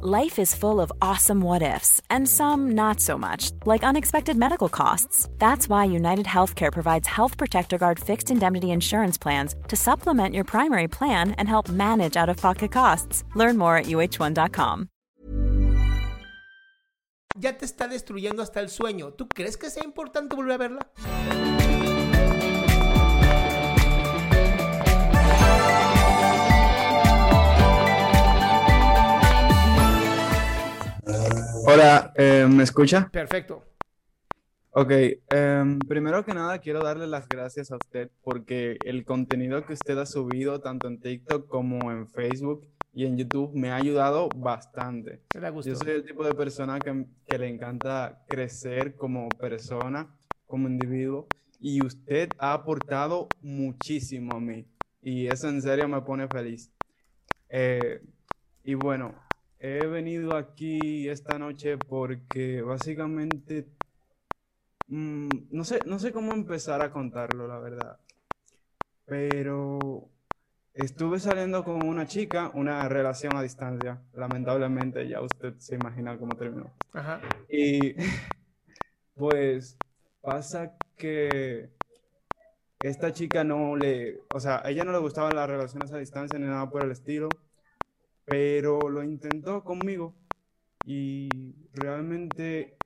Life is full of awesome what ifs, and some not so much, like unexpected medical costs. That's why United Healthcare provides Health Protector Guard fixed indemnity insurance plans to supplement your primary plan and help manage out of pocket costs. Learn more at uh1.com. Ya te está destruyendo hasta el sueño. ¿Tú crees que sea importante volver a verla? Hola, eh, ¿me escucha? Perfecto. Ok, em, primero que nada quiero darle las gracias a usted porque el contenido que usted ha subido tanto en TikTok como en Facebook y en YouTube me ha ayudado bastante. Yo soy el tipo de persona que, que le encanta crecer como persona, como individuo y usted ha aportado muchísimo a mí y eso en serio me pone feliz. Eh, y bueno, he venido aquí esta noche porque básicamente mm, no sé, no sé cómo empezar a contarlo, la verdad. Pero estuve saliendo con una chica, una relación a distancia. Lamentablemente, ya usted se imagina cómo terminó. Ajá. Y pues pasa que esta chica no le, o sea, a ella no le gustaban las relaciones a distancia ni nada por el estilo, pero lo intentó conmigo y realmente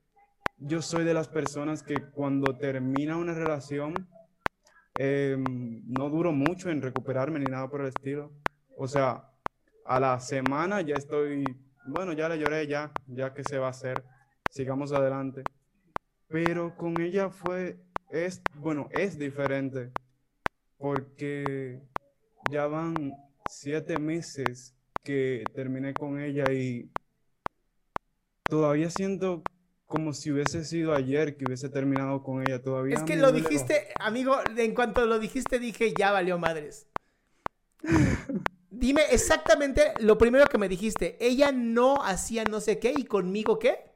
yo soy de las personas que cuando termina una relación em, no duro mucho en recuperarme ni nada por el estilo. O sea, a la semana ya estoy, bueno, ya le lloré, ya, ya que se va a hacer, sigamos adelante. Pero con ella fue, es, bueno, es diferente, porque ya van siete meses que terminé con ella y todavía siento como si hubiese sido ayer que hubiese terminado con ella todavía. Es que lo duele dijiste, amigo, en cuanto lo dijiste dije, ya valió madres. Dime exactamente lo primero que me dijiste. Ella no hacía no sé qué y conmigo qué.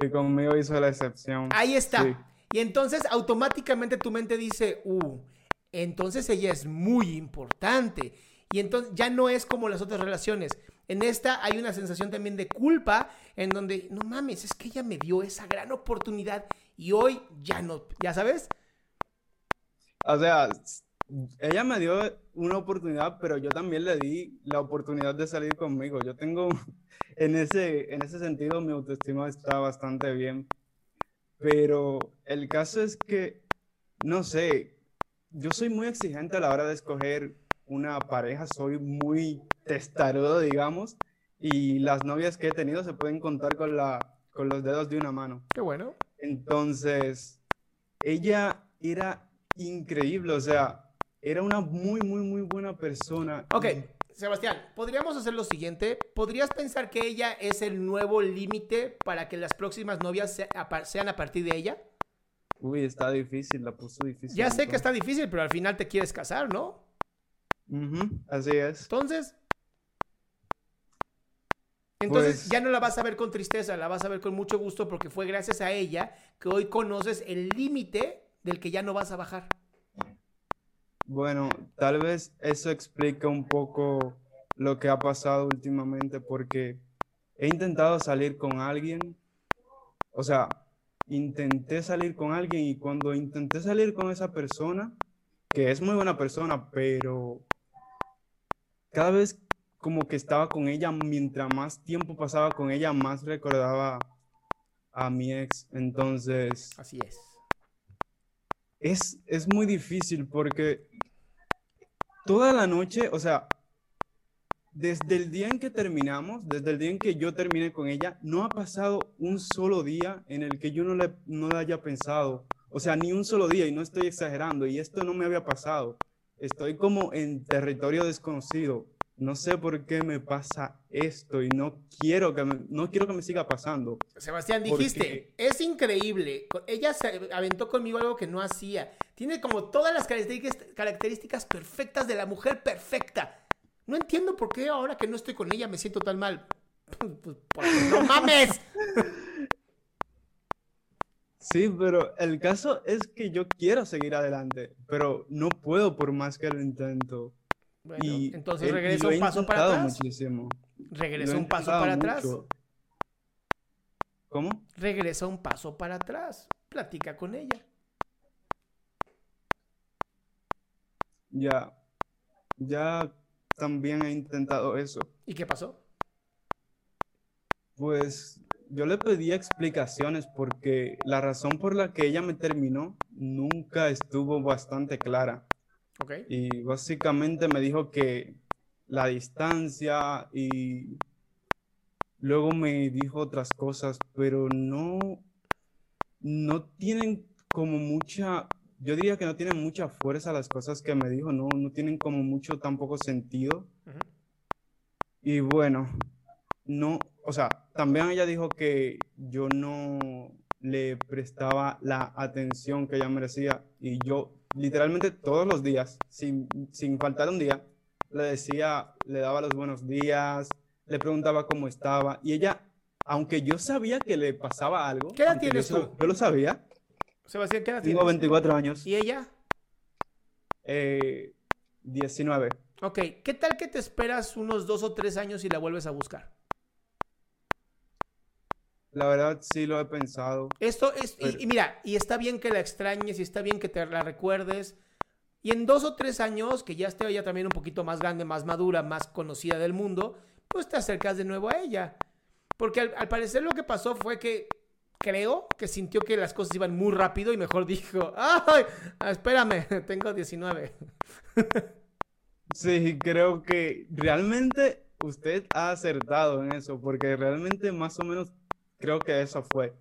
Y conmigo hizo la excepción. Ahí está. Sí. Y entonces automáticamente tu mente dice, uh, entonces ella es muy importante. Y entonces ya no es como las otras relaciones. En esta hay una sensación también de culpa en donde, no mames, es que ella me dio esa gran oportunidad y hoy ya no, ¿ya sabes? O sea, ella me dio una oportunidad, pero yo también le di la oportunidad de salir conmigo. Yo tengo, en ese, en ese sentido, mi autoestima está bastante bien. Pero el caso es que, no sé, yo soy muy exigente a la hora de escoger una pareja, soy muy testarudo, digamos, y las novias que he tenido se pueden contar con la, con los dedos de una mano. Qué bueno. Entonces, ella era increíble, o sea, era una muy, muy, muy buena persona. Ok, Sebastián, podríamos hacer lo siguiente. ¿Podrías pensar que ella es el nuevo límite para que las próximas novias se- a par- sean a partir de ella? Uy, está difícil, la puso difícil. Ya sé que está difícil, pero al final te quieres casar, ¿no? Ujú, así es. Entonces, entonces Pues- ya no la vas a ver con tristeza, la vas a ver con mucho gusto porque fue gracias a ella que hoy conoces el límite del que ya no vas a bajar. Bueno, tal vez eso explica un poco lo que ha pasado últimamente, porque he intentado salir con alguien, o sea, intenté salir con alguien y cuando intenté salir con esa persona, que es muy buena persona, pero cada vez como que estaba con ella, mientras más tiempo pasaba con ella, más recordaba a mi ex. Entonces, Así es. es, es muy difícil porque toda la noche, o sea, desde el día en que terminamos, desde el día en que yo terminé con ella, no ha pasado un solo día en el que yo no le, no le haya pensado. O sea, ni un solo día, y no estoy exagerando, y esto no me había pasado. Estoy como en territorio desconocido. No sé por qué me pasa esto y no quiero que me, no quiero que me siga pasando. Sebastián, dijiste, es increíble. Ella se aventó conmigo algo que no hacía. Tiene como todas las características, características perfectas de la mujer perfecta. No entiendo por qué ahora que no estoy con ella me siento tan mal. Pues, no mames. Sí, pero el caso es que yo quiero seguir adelante, pero no puedo por más que lo intento. Bueno, y entonces regresa un paso para atrás. Muchísimo. Regresa un paso para atrás. ¿Cómo? Regresa un paso para atrás. Platica con ella. Ya. Ya también he intentado eso. ¿Y qué pasó? Pues yo le pedí explicaciones porque la razón por la que ella me terminó nunca estuvo bastante clara. Okay. Y básicamente me dijo que la distancia y luego me dijo otras cosas, pero no, no tienen como mucha, yo diría que no tienen mucha fuerza las cosas que me dijo, no, no tienen como mucho tampoco sentido. Y bueno, no, o sea, también ella dijo que yo no le prestaba la atención que ella merecía y yo literalmente todos los días, sin, sin faltar un día, le decía, le daba los buenos días, le preguntaba cómo estaba y ella, aunque yo sabía que le pasaba algo, ¿qué edad tienes yo, Yo lo sabía. Sebastián, ¿qué edad Tengo 24 años. ¿Y ella? Eh, 19. Ok, ¿qué tal que te esperas unos dos o tres años y la vuelves a buscar? La verdad sí lo he pensado. Esto es, y, mira, y está bien que la extrañes y está bien que te la recuerdes. Y en dos o tres años, que ya esté ella también un poquito más grande, más madura, más conocida del mundo, pues te acercas de nuevo a ella. Porque al, parecer lo que pasó fue que creo que sintió que las cosas iban muy rápido y mejor dijo, ¡ay! Espérame, tengo 19. sí, creo que realmente usted ha acertado en eso, porque realmente más o menos creo que eso fue.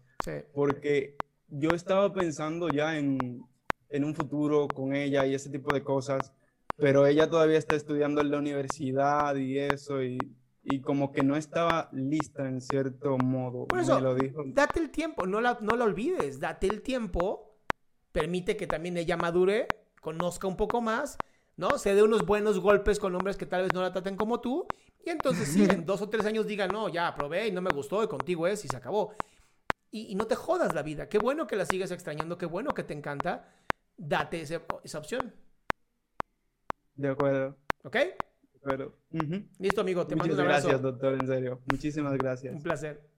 Porque yo estaba pensando ya en, en, un futuro con ella y ese tipo de cosas, pero ella todavía está estudiando en la universidad y eso, y, y como que no estaba lista en cierto modo. Por eso, lo dijo. date el tiempo, no la, no la olvides, date el tiempo, permite que también ella madure, conozca un poco más, ¿no? Se dé unos buenos golpes con hombres que tal vez no la traten como tú y entonces sí, en dos o tres años diga, no, ya probé y no me gustó y contigo es y se acabó. Y, no te jodas la vida. Qué bueno que la sigues extrañando, qué bueno que te encanta. Date esa opción. De acuerdo. ¿Ok? Pero, Listo, amigo. Te mando un abrazo. Gracias, doctor, en serio. Muchísimas gracias. Un placer.